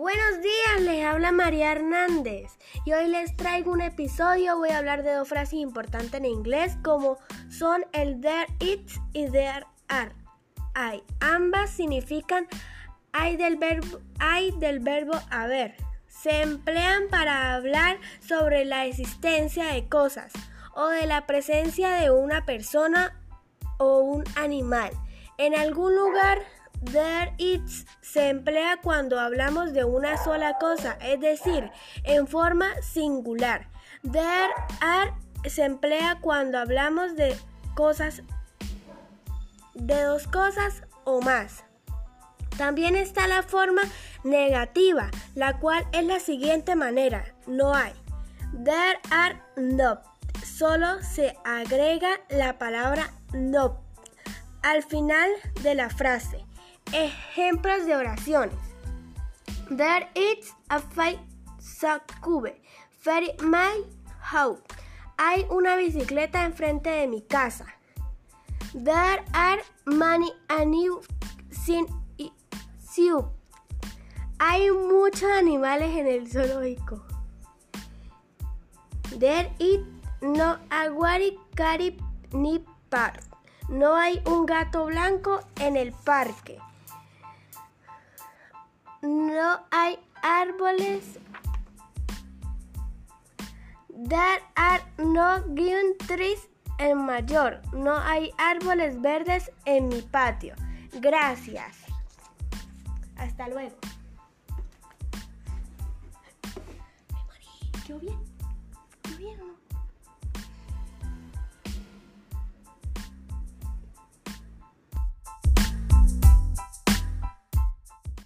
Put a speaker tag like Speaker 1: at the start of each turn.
Speaker 1: Buenos días, les habla María Hernández y hoy les traigo un episodio. Voy a hablar de dos frases importantes en inglés como son el there is y there are. Ambas significan hay del verbo, hay del verbo haber. Se emplean para hablar sobre la existencia de cosas o de la presencia de una persona o un animal en algún lugar There is se emplea cuando hablamos de una sola cosa, es decir, en forma singular. There are se emplea cuando hablamos de cosas de dos cosas o más. También está la forma negativa, la cual es la siguiente manera: no hay. There are not. Solo se agrega la palabra not al final de la frase. Ejemplos de oraciones. There is a cube very my house. Hay una bicicleta enfrente de mi casa. There are many animals in zoo. Hay muchos animales en el zoológico. There is no aguari cari ni park. No hay un gato blanco en el parque. No hay árboles. There are no green trees en mayor. No hay árboles verdes en mi patio. Gracias. Hasta luego. bien.